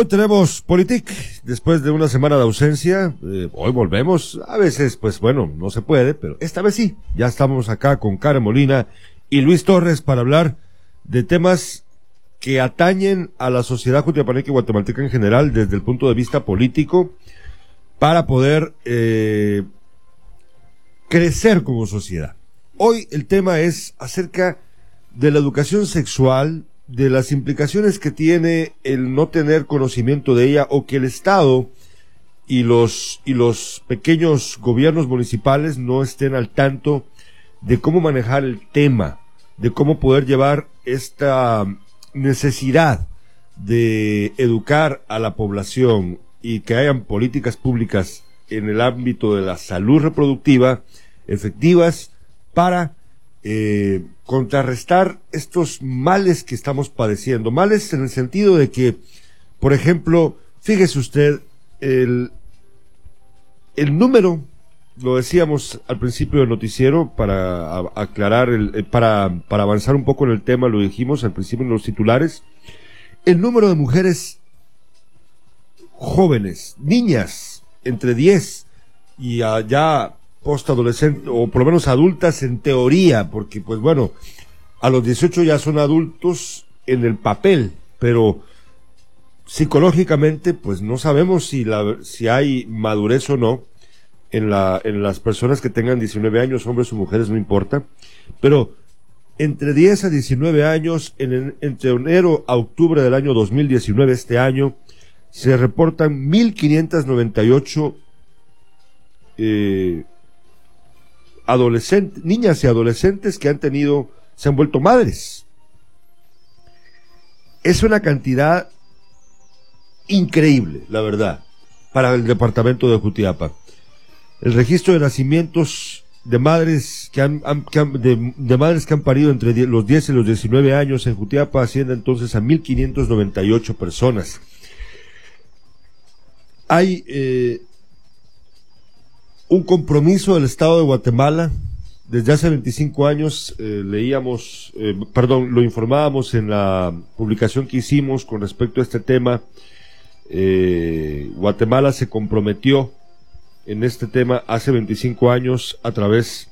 Hoy tenemos Politic, después de una semana de ausencia, eh, hoy volvemos, a veces pues bueno, no se puede, pero esta vez sí, ya estamos acá con Karen Molina y Luis Torres para hablar de temas que atañen a la sociedad jutiapaneca y guatemalteca en general desde el punto de vista político para poder eh, crecer como sociedad. Hoy el tema es acerca de la educación sexual, de las implicaciones que tiene el no tener conocimiento de ella o que el Estado y los, y los pequeños gobiernos municipales no estén al tanto de cómo manejar el tema, de cómo poder llevar esta necesidad de educar a la población y que hayan políticas públicas en el ámbito de la salud reproductiva efectivas para eh, contrarrestar estos males que estamos padeciendo. Males en el sentido de que, por ejemplo, fíjese usted, el, el número, lo decíamos al principio del noticiero, para aclarar, el, eh, para, para avanzar un poco en el tema, lo dijimos al principio en los titulares, el número de mujeres jóvenes, niñas, entre 10 y ya postadolescente o por lo menos adultas en teoría, porque pues bueno, a los 18 ya son adultos en el papel, pero psicológicamente pues no sabemos si la si hay madurez o no en la en las personas que tengan 19 años, hombres o mujeres no importa, pero entre 10 a 19 años en, entre enero a octubre del año 2019 este año se reportan 1598 eh, niñas y adolescentes que han tenido, se han vuelto madres. Es una cantidad increíble, la verdad, para el departamento de Jutiapa. El registro de nacimientos de madres que han, de, madres que han parido entre los 10 y los 19 años en Jutiapa asciende entonces a 1598 personas. Hay eh, un compromiso del Estado de Guatemala. Desde hace 25 años eh, leíamos, eh, perdón, lo informábamos en la publicación que hicimos con respecto a este tema. Eh, Guatemala se comprometió en este tema hace 25 años a través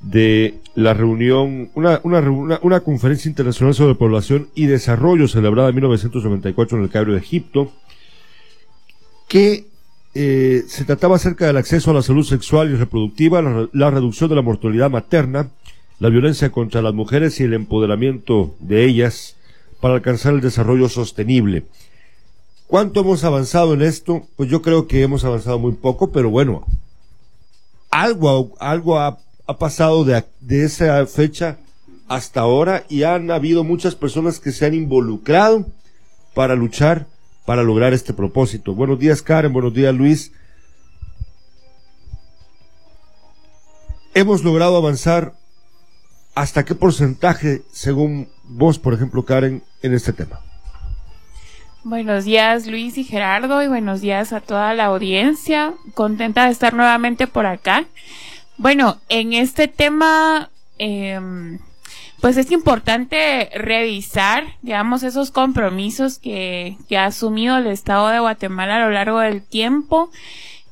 de la reunión, una, conferencia internacional sobre población y desarrollo celebrada en 1994 en el Cairo de Egipto, que eh, se trataba acerca del acceso a la salud sexual y reproductiva, la, reducción de la mortalidad materna, la violencia contra las mujeres y el empoderamiento de ellas para alcanzar el desarrollo sostenible. ¿Cuánto hemos avanzado en esto? Pues yo creo que hemos avanzado muy poco, pero bueno, algo, algo ha, ha pasado de, de esa fecha hasta ahora y han habido muchas personas que se han involucrado para luchar para lograr este propósito. Buenos días Karen, buenos días Luis. Hemos logrado avanzar hasta qué porcentaje, según vos, por ejemplo, Karen, en este tema. Buenos días Luis y Gerardo y buenos días a toda la audiencia. Contenta de estar nuevamente por acá. Bueno, en este tema eh, pues es importante revisar, digamos, esos compromisos que, que ha asumido el Estado de Guatemala a lo largo del tiempo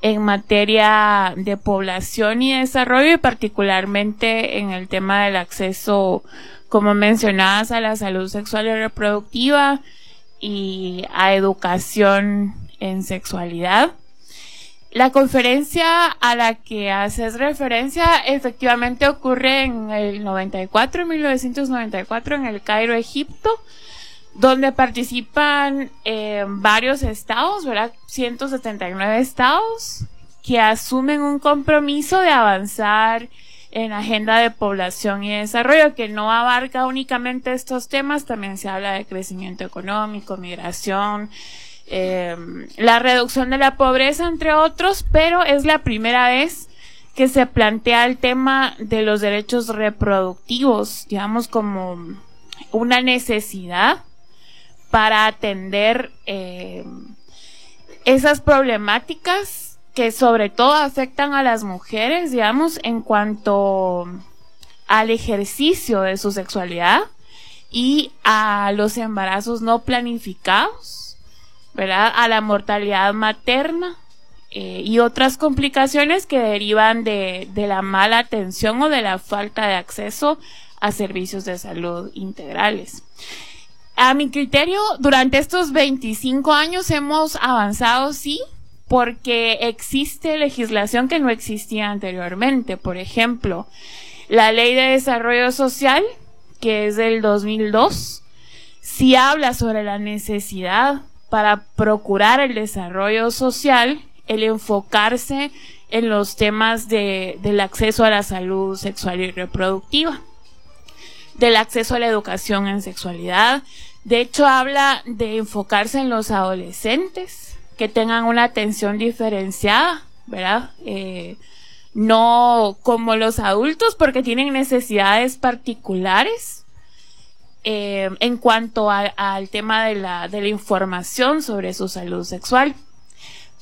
en materia de población y desarrollo y particularmente en el tema del acceso, como mencionabas, a la salud sexual y reproductiva y a educación en sexualidad. La conferencia a la que haces referencia efectivamente ocurre en el 94, 1994, en el Cairo, Egipto, donde participan eh, varios estados, ¿verdad? 179 estados que asumen un compromiso de avanzar en agenda de población y desarrollo que no abarca únicamente estos temas, también se habla de crecimiento económico, migración, eh, la reducción de la pobreza, entre otros, pero es la primera vez que se plantea el tema de los derechos reproductivos, digamos, como una necesidad para atender eh, esas problemáticas que sobre todo afectan a las mujeres, digamos, en cuanto al ejercicio de su sexualidad y a los embarazos no planificados ¿verdad? A la mortalidad materna eh, y otras complicaciones que derivan de, de la mala atención o de la falta de acceso a servicios de salud integrales. A mi criterio, durante estos 25 años hemos avanzado, sí, porque existe legislación que no existía anteriormente. Por ejemplo, la Ley de Desarrollo Social, que es del 2002, sí habla sobre la necesidad para procurar el desarrollo social, el enfocarse en los temas de, del acceso a la salud sexual y reproductiva, del acceso a la educación en sexualidad. De hecho, habla de enfocarse en los adolescentes, que tengan una atención diferenciada, ¿verdad? Eh, no como los adultos porque tienen necesidades particulares eh, en cuanto al tema de la, de la información sobre su salud sexual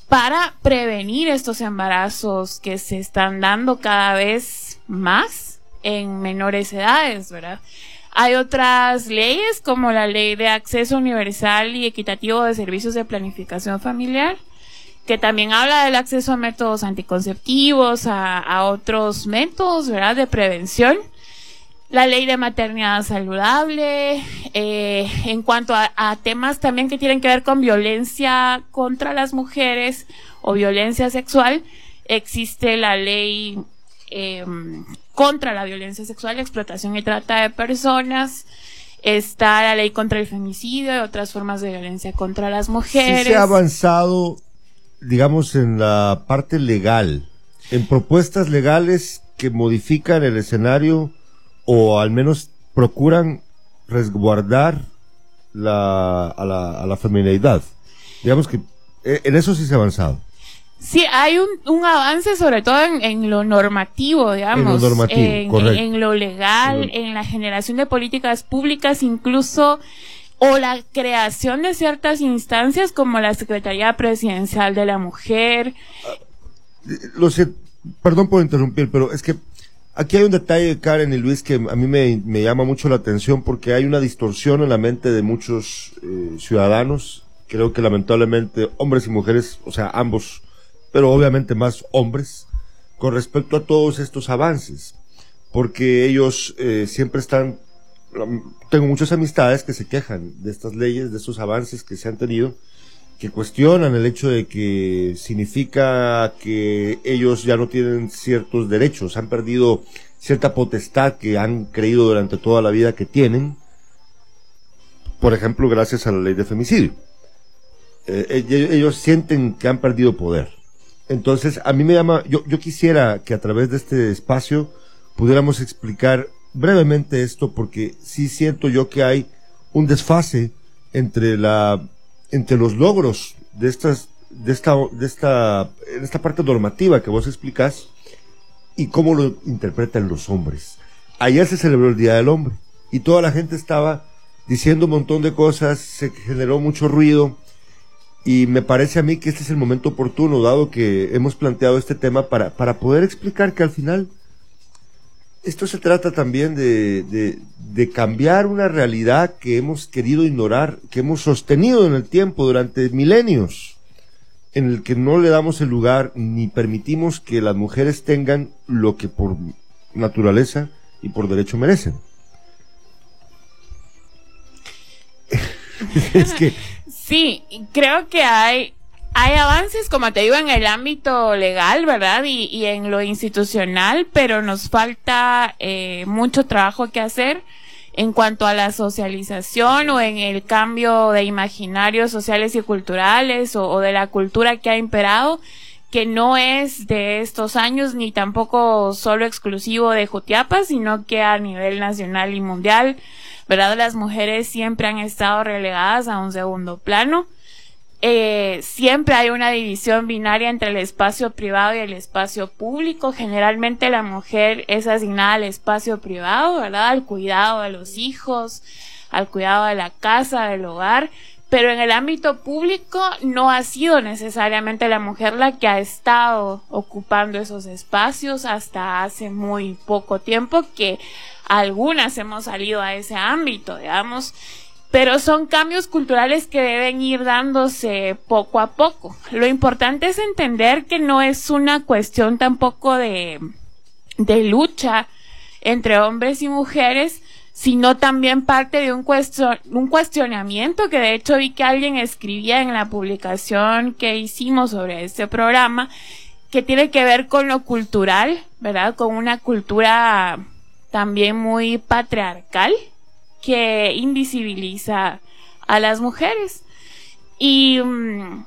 para prevenir estos embarazos que se están dando cada vez más en menores edades, ¿verdad? Hay otras leyes como la ley de acceso universal y equitativo de servicios de planificación familiar, que también habla del acceso a métodos anticonceptivos, a, otros métodos, ¿verdad? De prevención. La ley de maternidad saludable, eh, en cuanto a, temas también que tienen que ver con violencia contra las mujeres o violencia sexual, existe la ley eh, contra la violencia sexual, explotación y trata de personas. Está la ley contra el femicidio y otras formas de violencia contra las mujeres. se ha avanzado, digamos, en la parte legal, en propuestas legales que modifican el escenario o al menos procuran resguardar la, a, la, a la feminidad. Digamos que eh, en eso sí se ha avanzado. Sí, hay un, un avance sobre todo en, lo normativo, digamos. En lo legal, en la generación de políticas públicas, incluso, o la creación de ciertas instancias como la Secretaría Presidencial de la Mujer. Lo sé, perdón por interrumpir, pero es que aquí hay un detalle, Karen y Luis, que a mí me, me llama mucho la atención porque hay una distorsión en la mente de muchos eh, ciudadanos. Creo que lamentablemente hombres y mujeres, o sea, ambos, pero obviamente más hombres, con respecto a todos estos avances, porque ellos eh, siempre están, tengo muchas amistades que se quejan de estas leyes, de estos avances que se han tenido, que cuestionan el hecho de que significa que ellos ya no tienen ciertos derechos, han perdido cierta potestad que han creído durante toda la vida que tienen, por ejemplo, gracias a la ley de femicidio. Eh, ellos sienten que han perdido poder. Entonces, a mí me llama, yo, yo quisiera que a través de este espacio pudiéramos explicar brevemente esto, porque sí siento yo que hay un desfase entre la, entre los logros de estas, de esta, de esta, en esta parte normativa que vos explicás y cómo lo interpretan los hombres. Ayer se celebró el Día del Hombre y toda la gente estaba diciendo un montón de cosas, se generó mucho ruido, y me parece a mí que este es el momento oportuno, dado que hemos planteado este tema para, para poder explicar que al final esto se trata también de, de, de, cambiar una realidad que hemos querido ignorar, que hemos sostenido en el tiempo durante milenios, en el que no le damos el lugar ni permitimos que las mujeres tengan lo que por naturaleza y por derecho merecen. es que Sí, creo que hay, hay avances, como te digo, en el ámbito legal, ¿verdad? Y, en lo institucional, pero nos falta eh, mucho trabajo que hacer en cuanto a la socialización o en el cambio de imaginarios sociales y culturales o, o de la cultura que ha imperado que no es de estos años ni tampoco solo exclusivo de Jutiapa, sino que a nivel nacional y mundial ¿verdad? Las mujeres siempre han estado relegadas a un segundo plano. Eh, siempre hay una división binaria entre el espacio privado y el espacio público. Generalmente la mujer es asignada al espacio privado, ¿verdad? Al cuidado de los hijos, al cuidado de la casa, del hogar. Pero en el ámbito público no ha sido necesariamente la mujer la que ha estado ocupando esos espacios hasta hace muy poco tiempo que algunas hemos salido a ese ámbito, digamos, pero son cambios culturales que deben ir dándose poco a poco. Lo importante es entender que no es una cuestión tampoco de, de lucha entre hombres y mujeres, sino también parte de un, un cuestionamiento que de hecho vi que alguien escribía en la publicación que hicimos sobre este programa, que tiene que ver con lo cultural, ¿verdad? Con una cultura también muy patriarcal que invisibiliza a las mujeres. Y mm,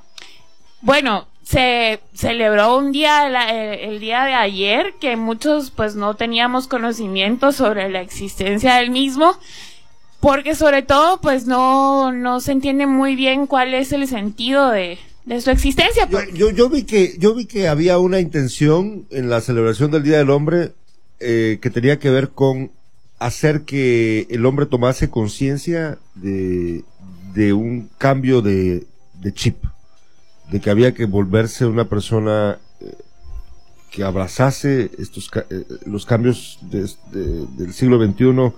bueno, se celebró un día, el, día de ayer, que muchos pues no teníamos conocimiento sobre la existencia del mismo, porque sobre todo pues no, no se entiende muy bien cuál es el sentido de, de su existencia. Yo, yo, vi que, yo vi que había una intención en la celebración del Día del Hombre eh, que tenía que ver con hacer que el hombre tomase conciencia de, de un cambio de, de chip de que había que volverse una persona eh, que abrazase estos eh, los cambios del siglo XXI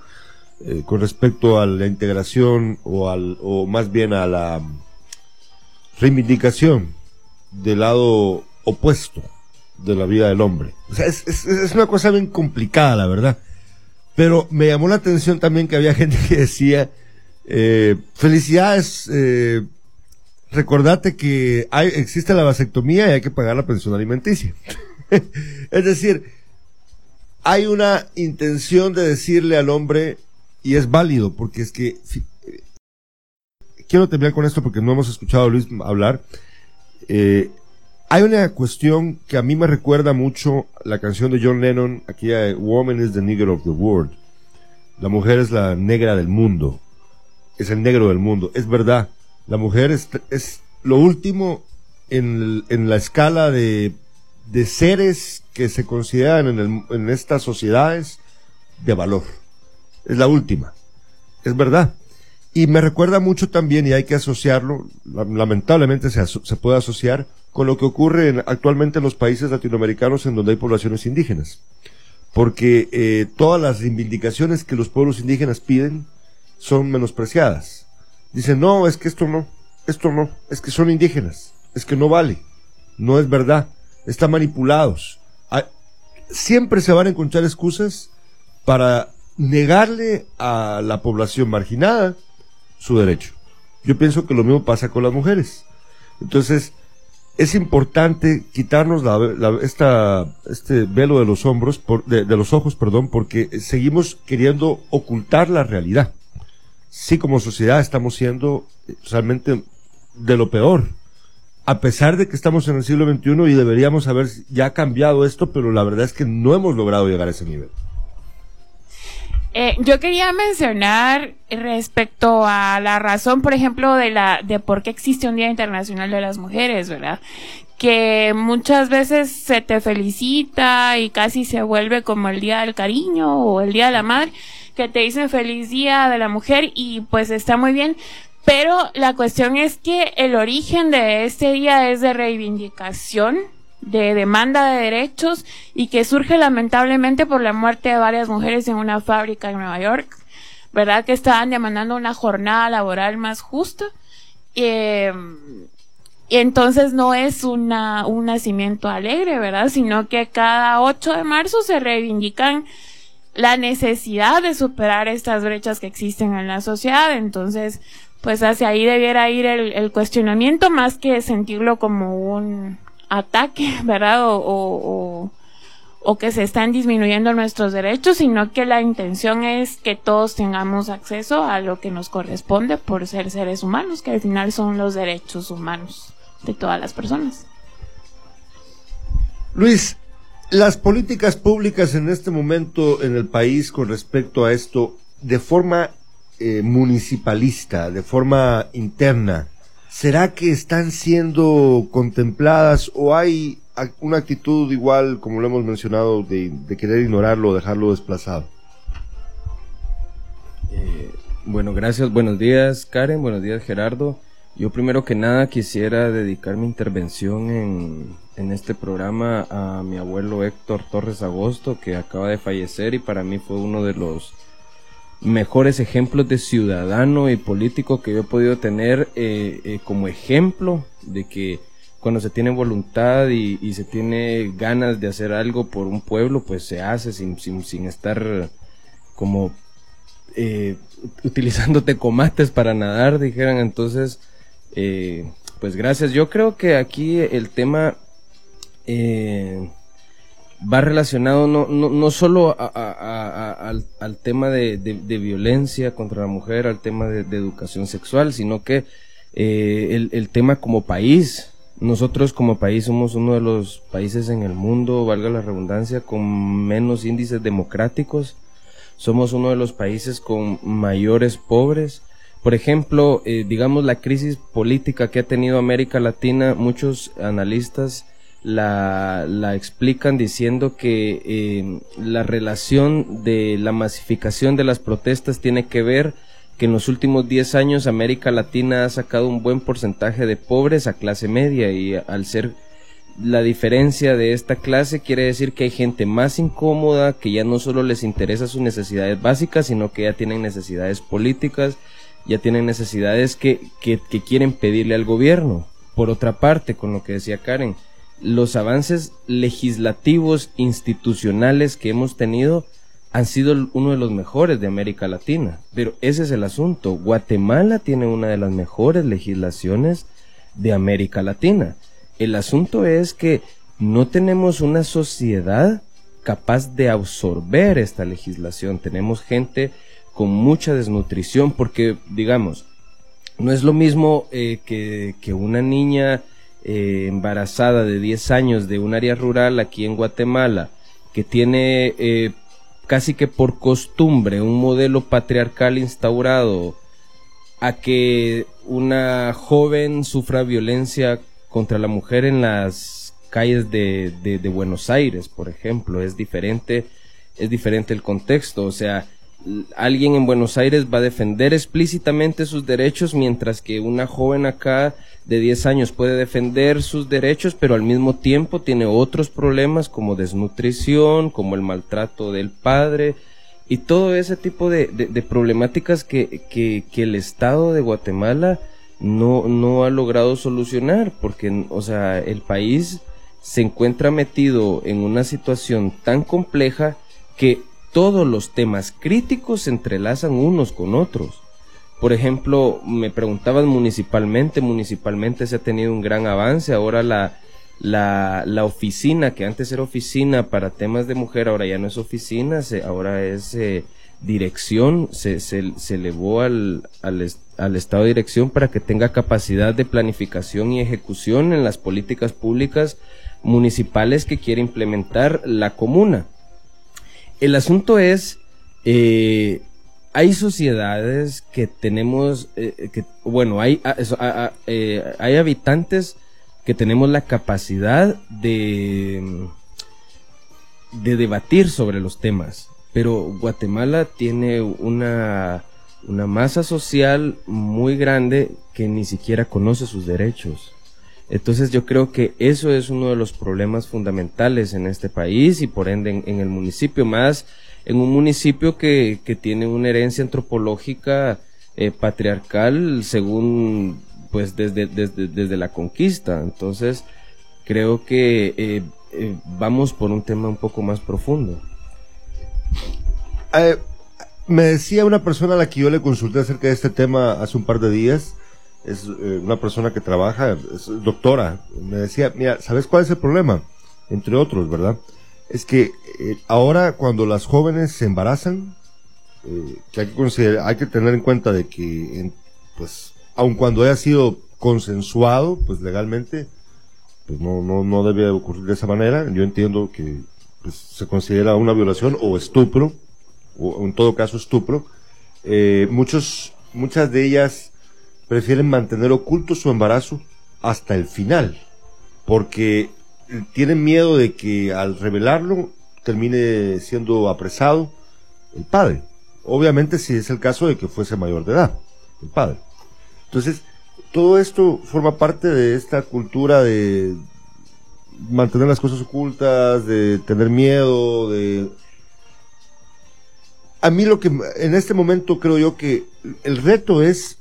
eh, con respecto a la integración o al o más bien a la reivindicación del lado opuesto de la vida del hombre. Es, es, es, una cosa bien complicada, la verdad. Pero me llamó la atención también que había gente que decía, eh, felicidades, eh, recordate que existe la vasectomía y hay que pagar la pensión alimenticia. es decir, hay una intención de decirle al hombre, y es válido, porque es que, eh, quiero terminar con esto porque no hemos escuchado a Luis hablar, eh, hay una cuestión que a mí me recuerda mucho la canción de John Lennon, aquella Woman is the Nigger of the World. La mujer es la negra del mundo. Es el negro del mundo. Es verdad. La mujer es, es lo último en, en la escala de, de, seres que se consideran en, en estas sociedades de valor. Es la última. Es verdad. Y me recuerda mucho también, y hay que asociarlo, lamentablemente se, se puede asociar con lo que ocurre en, actualmente en los países latinoamericanos en donde hay poblaciones indígenas. Porque eh, todas las reivindicaciones que los pueblos indígenas piden son menospreciadas Dicen, no, es que esto no, esto no, es que son indígenas, es que no vale, no es verdad, están manipulados. Siempre se van a encontrar excusas para negarle a la población marginada su derecho. Yo pienso que lo mismo pasa con las mujeres. Entonces, es importante quitarnos la, esta, este velo de los hombros, de, de, los ojos, perdón, porque seguimos queriendo ocultar la realidad sí como sociedad estamos siendo realmente de lo peor. A pesar de que estamos en el siglo XXI y deberíamos haber ya cambiado esto, pero la verdad es que no hemos logrado llegar a ese nivel. Eh, yo quería mencionar respecto a la razón, por ejemplo, de la de por qué existe un Día Internacional de las Mujeres, ¿verdad? Que muchas veces se te felicita y casi se vuelve como el Día del Cariño o el Día de la Madre que te dicen feliz día de la mujer y pues está muy bien. Pero la cuestión es que el origen de este día es de reivindicación, de demanda de derechos y que surge lamentablemente por la muerte de varias mujeres en una fábrica en Nueva York, ¿verdad? Que estaban demandando una jornada laboral más justa. Eh, y entonces no es una, un nacimiento alegre, ¿verdad? Sino que cada 8 de marzo se reivindican la necesidad de superar estas brechas que existen en la sociedad. Entonces, pues hacia ahí debiera ir el, cuestionamiento más que sentirlo como un ataque, ¿verdad? O, o, que se están disminuyendo nuestros derechos, sino que la intención es que todos tengamos acceso a lo que nos corresponde por ser seres humanos, que al final son los derechos humanos de todas las personas. Luis, las políticas públicas en este momento en el país con respecto a esto, de forma eh, municipalista, de forma interna, ¿será que están siendo contempladas o hay una actitud igual, como lo hemos mencionado, de, querer ignorarlo o dejarlo desplazado? Eh, bueno, gracias. Buenos días, Karen. Buenos días, Gerardo. Yo primero que nada quisiera dedicar mi intervención en, en este programa a mi abuelo Héctor Torres Agosto, que acaba de fallecer y para mí fue uno de los mejores ejemplos de ciudadano y político que yo he podido tener eh, eh, como ejemplo de que cuando se tiene voluntad y, se tiene ganas de hacer algo por un pueblo, pues se hace sin, sin, estar como eh, utilizándote comates para nadar, dijeran. Entonces, pues gracias. Yo creo que aquí el tema va relacionado no, no, no solo al, tema de, violencia contra la mujer, al tema de, educación sexual, sino que eh, el, tema como país. Nosotros como país somos uno de los países en el mundo, valga la redundancia, con menos índices democráticos. Somos uno de los países con mayores pobres. Por ejemplo, eh, digamos la crisis política que ha tenido América Latina, muchos analistas la, la explican diciendo que eh, la relación de la masificación de las protestas tiene que ver que en los últimos 10 años América Latina ha sacado un buen porcentaje de pobres a clase media y al ser la diferencia de esta clase quiere decir que hay gente más incómoda, que ya no solo les interesa sus necesidades básicas, sino que ya tienen necesidades políticas, ya tienen necesidades que, que, que quieren pedirle al gobierno. Por otra parte, con lo que decía Karen, los avances legislativos institucionales que hemos tenido han sido uno de los mejores de América Latina. Pero ese es el asunto. Guatemala tiene una de las mejores legislaciones de América Latina. El asunto es que no tenemos una sociedad capaz de absorber esta legislación. Tenemos gente con mucha desnutrición porque, digamos, no es lo mismo eh, que, que una niña eh, embarazada de 10 años de un área rural aquí en Guatemala, que tiene eh, casi que por costumbre un modelo patriarcal instaurado, a que una joven sufra violencia contra la mujer en las calles de, de, de Buenos Aires, por ejemplo, es diferente, es diferente el contexto, o sea, alguien en Buenos Aires va a defender explícitamente sus derechos, mientras que una joven acá de 10 años puede defender sus derechos, pero al mismo tiempo tiene otros problemas como desnutrición, como el maltrato del padre y todo ese tipo de, problemáticas que, que, el Estado de Guatemala no, no ha logrado solucionar, porque, o sea, el país se encuentra metido en una situación tan compleja que todos los temas críticos se entrelazan unos con otros. Por ejemplo, me preguntaban municipalmente, municipalmente se ha tenido un gran avance, ahora la, la, la oficina, que antes era oficina para temas de mujer, ahora ya no es oficina, se, ahora es eh, dirección, se, se, se elevó al, al, al estado de dirección para que tenga capacidad de planificación y ejecución en las políticas públicas municipales que quiere implementar la comuna. El asunto es, eh, hay sociedades que tenemos, eh, que, bueno, hay, ah, ah, ah, eh, hay habitantes que tenemos la capacidad de, de debatir sobre los temas, pero Guatemala tiene una, una masa social muy grande que ni siquiera conoce sus derechos. Entonces yo creo que eso es uno de los problemas fundamentales en este país y por ende en el municipio más en un municipio que, que tiene una herencia antropológica eh, patriarcal según pues desde, desde, desde, la conquista. Entonces creo que eh, eh, vamos por un tema un poco más profundo. me decía una persona a la que yo le consulté acerca de este tema hace un par de días, es una persona que trabaja, es doctora, me decía, mira, ¿sabes cuál es el problema? Entre otros, ¿verdad? Es que eh, ahora cuando las jóvenes se embarazan, eh, que hay que, considerar, hay que tener en cuenta de que, pues, aun cuando haya sido consensuado, pues legalmente, pues no, no, no debe ocurrir de esa manera. Yo entiendo que pues, se considera una violación o estupro, o en todo caso estupro. Eh, muchos, muchas de ellas prefieren mantener oculto su embarazo hasta el final, porque tienen miedo de que al revelarlo termine siendo apresado el padre. Obviamente si es el caso de que fuese mayor de edad, el padre. Entonces, todo esto forma parte de esta cultura de mantener las cosas ocultas, de tener miedo, de... a mí lo que en este momento creo yo que el reto es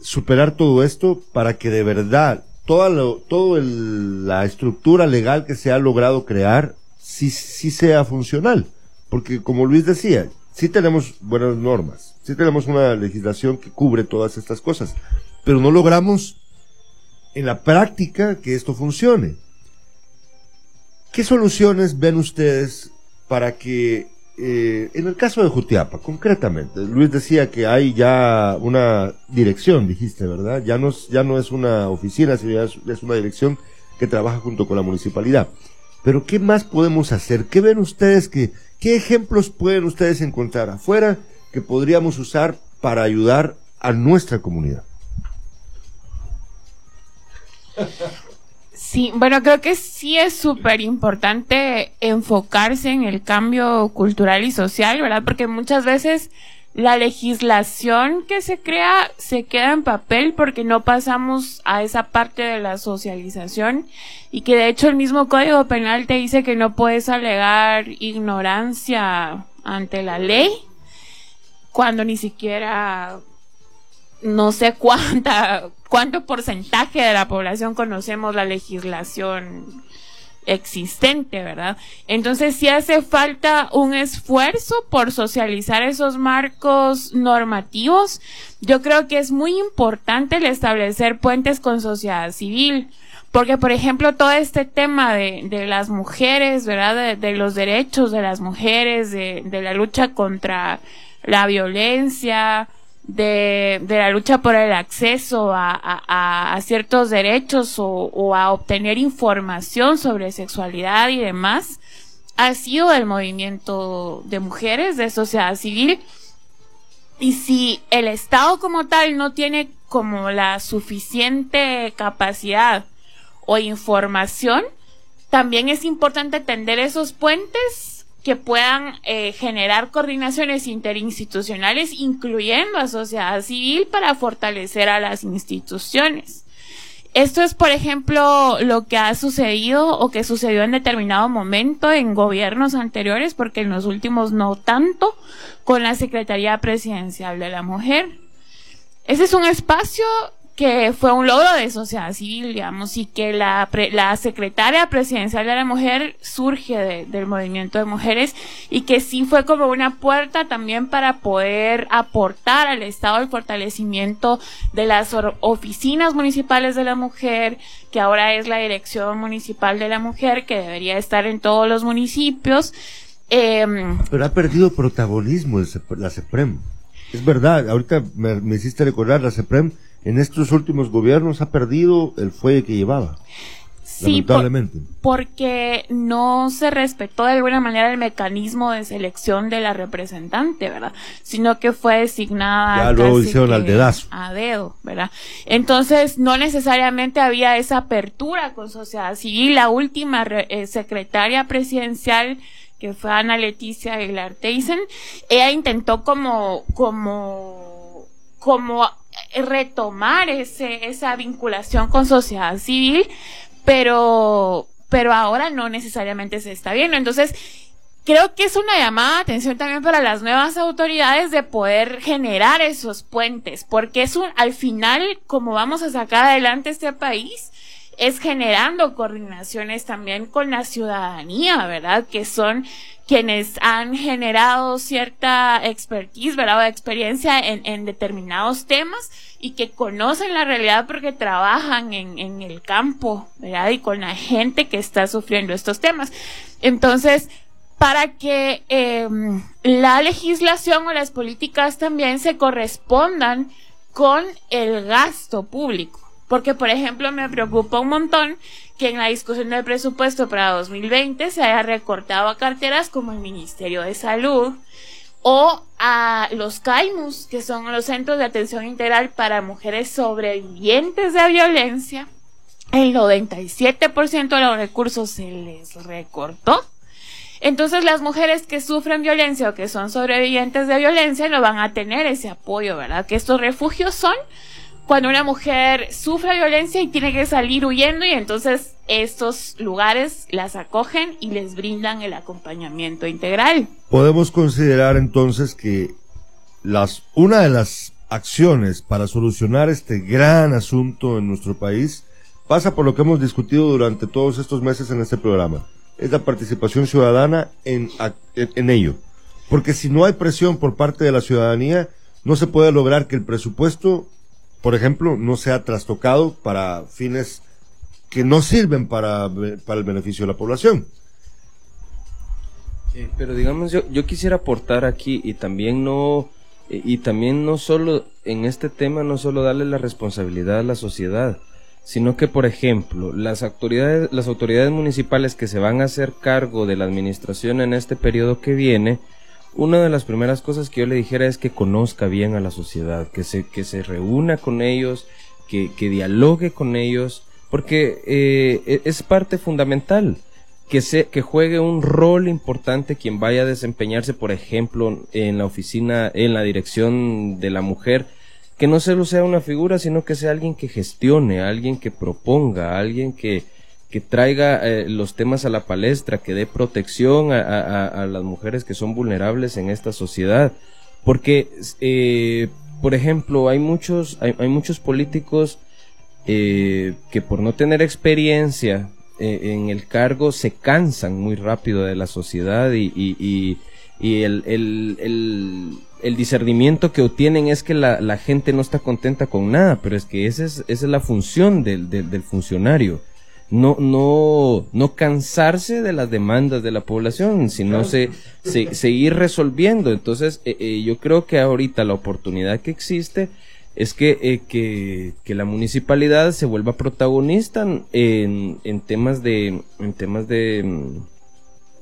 superar todo esto para que de verdad toda lo, todo la estructura legal que se ha logrado crear sí, sí sea funcional. Porque como Luis decía, sí tenemos buenas normas, sí tenemos una legislación que cubre todas estas cosas, pero no logramos en la práctica que esto funcione. ¿Qué soluciones ven ustedes para que, eh, en el caso de Jutiapa, concretamente, Luis decía que hay ya una dirección, dijiste, ¿verdad? Ya no, ya no es una oficina, sino es, es una dirección que trabaja junto con la municipalidad. Pero ¿qué más podemos hacer? ¿Qué ven ustedes que, qué ejemplos pueden ustedes encontrar afuera que podríamos usar para ayudar a nuestra comunidad? Sí, bueno, creo que sí es súper importante enfocarse en el cambio cultural y social, ¿verdad? Porque muchas veces la legislación que se crea se queda en papel porque no pasamos a esa parte de la socialización y que de hecho el mismo Código Penal te dice que no puedes alegar ignorancia ante la ley cuando ni siquiera no sé cuánta, cuánto porcentaje de la población conocemos la legislación existente, ¿verdad? Entonces sí hace falta un esfuerzo por socializar esos marcos normativos. Yo creo que es muy importante el establecer puentes con sociedad civil. Porque, por ejemplo, todo este tema de, de las mujeres, ¿verdad? De, de, los derechos de las mujeres, de, de la lucha contra la violencia, de, de, la lucha por el acceso a, a, a ciertos derechos o, o, a obtener información sobre sexualidad y demás, ha sido el movimiento de mujeres, de sociedad civil. Y si el Estado como tal no tiene como la suficiente capacidad o información, también es importante tender esos puentes que puedan eh, generar coordinaciones interinstitucionales, incluyendo a sociedad civil, para fortalecer a las instituciones. Esto es, por ejemplo, lo que ha sucedido o que sucedió en determinado momento en gobiernos anteriores, porque en los últimos no tanto, con la Secretaría Presidencial de la Mujer. Ese es un espacio que fue un logro de sociedad civil, digamos, y que la, la secretaria presidencial de la mujer surge del movimiento de mujeres y que sí fue como una puerta también para poder aportar al Estado el fortalecimiento de las oficinas municipales de la mujer, que ahora es la Dirección Municipal de la Mujer, que debería estar en todos los municipios. Eh, Pero ha perdido protagonismo la CEPREM. Es verdad, ahorita me, me hiciste recordar la CEPREM en estos últimos gobiernos ha perdido el fuelle que llevaba. Sí, lamentablemente. porque no se respetó de alguna manera el mecanismo de selección de la representante, ¿verdad? Sino que fue designada. Ya luego hicieron al dedazo. A dedo, ¿verdad? Entonces, no necesariamente había esa apertura con sociedad civil. La última eh, secretaria presidencial que fue Ana Leticia Aguilar Teisen, ella intentó como, como, como retomar ese, esa vinculación con sociedad civil, pero, pero ahora no necesariamente se está viendo. Entonces, creo que es una llamada de atención también para las nuevas autoridades de poder generar esos puentes, porque es un, al final, como vamos a sacar adelante este país, es generando coordinaciones también con la ciudadanía, ¿verdad? Que son quienes han generado cierta expertise, ¿verdad? O experiencia en, en, determinados temas y que conocen la realidad porque trabajan en, en el campo, ¿verdad? Y con la gente que está sufriendo estos temas. Entonces, para que eh, la legislación o las políticas también se correspondan con el gasto público. Porque, por ejemplo, me preocupa un montón que en la discusión del presupuesto para 2020 se haya recortado a carteras como el Ministerio de Salud o a los CAIMUS, que son los Centros de Atención Integral para Mujeres Sobrevivientes de Violencia. El 97% de los recursos se les recortó. Entonces las mujeres que sufren violencia o que son sobrevivientes de violencia no van a tener ese apoyo, ¿verdad? Que estos refugios son cuando una mujer sufre violencia y tiene que salir huyendo y entonces estos lugares las acogen y les brindan el acompañamiento integral. Podemos considerar entonces que las, una de las acciones para solucionar este gran asunto en nuestro país pasa por lo que hemos discutido durante todos estos meses en este programa. Es la participación ciudadana en, en ello. Porque si no hay presión por parte de la ciudadanía, no se puede lograr que el presupuesto por ejemplo, no sea trastocado para fines que no sirven para, para el beneficio de la población. Eh, pero digamos, yo, yo quisiera aportar aquí y también no, eh, y también no solo en este tema, no solo darle la responsabilidad a la sociedad, sino que, por ejemplo, las autoridades, las autoridades municipales que se van a hacer cargo de la administración en este periodo que viene, una de las primeras cosas que yo le dijera es que conozca bien a la sociedad, que se, que se reúna con ellos, que, que dialogue con ellos, porque eh, e, es parte fundamental. Que, se, que juegue un rol importante quien vaya a desempeñarse, por ejemplo, en la oficina, en la dirección de la mujer, que no solo sea una figura, sino que sea alguien que gestione, alguien que proponga, alguien que, que traiga eh, los temas a la palestra, que dé protección a, las mujeres que son vulnerables en esta sociedad. Porque, eh, por ejemplo, hay muchos, hay, muchos políticos eh, que por no tener experiencia en el cargo se cansan muy rápido de la sociedad y, el, discernimiento que obtienen es que la, gente no está contenta con nada, pero es que esa es, esa es la función del, del funcionario no, no, no cansarse de las demandas de la población, sino se, seguir resolviendo. Entonces, eh, eh, yo creo que ahorita la oportunidad que existe es que, eh, que, que, la municipalidad se vuelva protagonista en, en temas de, en temas de,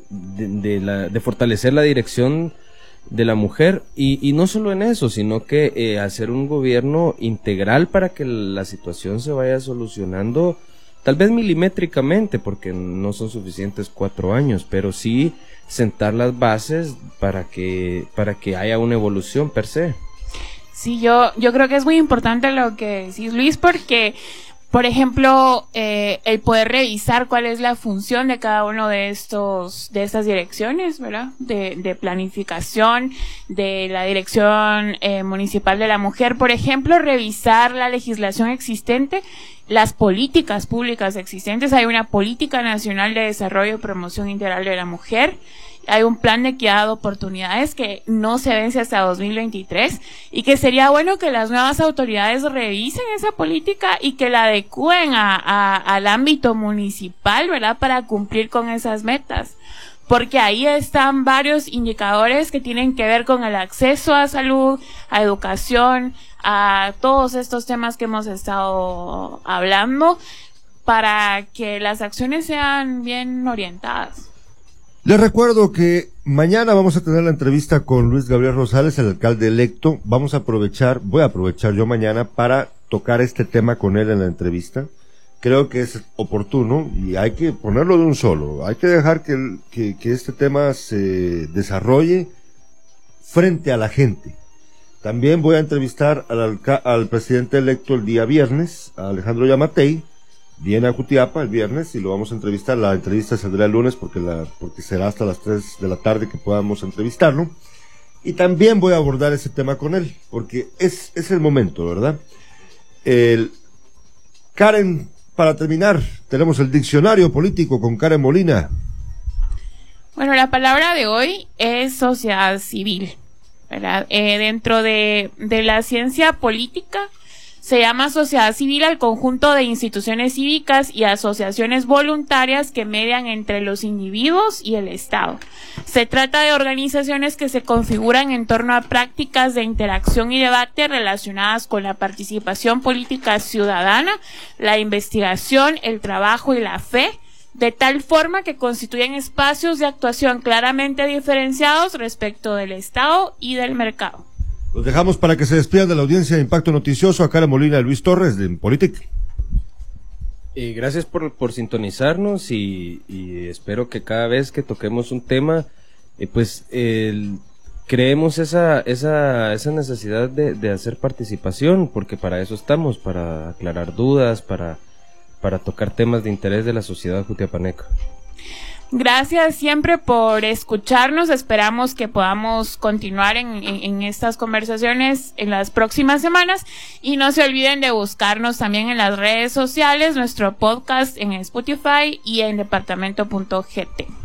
de, la, de fortalecer la dirección de la mujer y, y no solo en eso, sino que hacer un gobierno integral para que la situación se vaya solucionando tal vez milimétricamente, porque no son suficientes cuatro años, pero sí sentar las bases para que, para que haya una evolución per se. Sí, yo, yo creo que es muy importante lo que decís, Luis, porque por ejemplo, eh, el poder revisar cuál es la función de cada uno de estos, de estas direcciones, ¿verdad? De, de planificación, de la dirección eh, municipal de la mujer, por ejemplo, revisar la legislación existente, las políticas públicas existentes. Hay una política nacional de desarrollo y promoción integral de la mujer hay un plan de equidad de oportunidades que no se vence hasta 2023 y que sería bueno que las nuevas autoridades revisen esa política y que la adecúen a, al ámbito municipal, ¿verdad? Para cumplir con esas metas. Porque ahí están varios indicadores que tienen que ver con el acceso a salud, a educación, a todos estos temas que hemos estado hablando para que las acciones sean bien orientadas. Les recuerdo que mañana vamos a tener la entrevista con Luis Gabriel Rosales, el alcalde electo. Vamos a aprovechar, voy a aprovechar yo mañana para tocar este tema con él en la entrevista. Creo que es oportuno y hay que ponerlo de un solo. Hay que dejar que, que, este tema se desarrolle frente a la gente. También voy a entrevistar al, al presidente electo el día viernes, a Alejandro Yamatei, viene a Jutiapa el viernes y lo vamos a entrevistar. La entrevista saldrá el lunes porque, la, porque será hasta las 3 de la tarde que podamos entrevistarlo. Y también voy a abordar ese tema con él, porque es, es el momento, ¿verdad? El, Karen, para terminar, tenemos el diccionario político con Karen Molina. Bueno, la palabra de hoy es sociedad civil. Eh, dentro de, de la ciencia política, se llama sociedad civil al conjunto de instituciones cívicas y asociaciones voluntarias que median entre los individuos y el Estado. Se trata de organizaciones que se configuran en torno a prácticas de interacción y debate relacionadas con la participación política ciudadana, la investigación, el trabajo y la fe, de tal forma que constituyen espacios de actuación claramente diferenciados respecto del Estado y del mercado. Los dejamos para que se despidan de la audiencia de Impacto Noticioso a Cara Molina Luis Torres de Politic. Eh, gracias por, por sintonizarnos y, espero que cada vez que toquemos un tema, eh, pues creemos esa, esa, esa necesidad de, de hacer participación, porque para eso estamos, para aclarar dudas, para, para tocar temas de interés de la sociedad jutiapaneca. Gracias siempre por escucharnos. Esperamos que podamos continuar en, estas conversaciones en las próximas semanas. Y no se olviden de buscarnos también en las redes sociales, nuestro podcast en Spotify y en departamento.gt.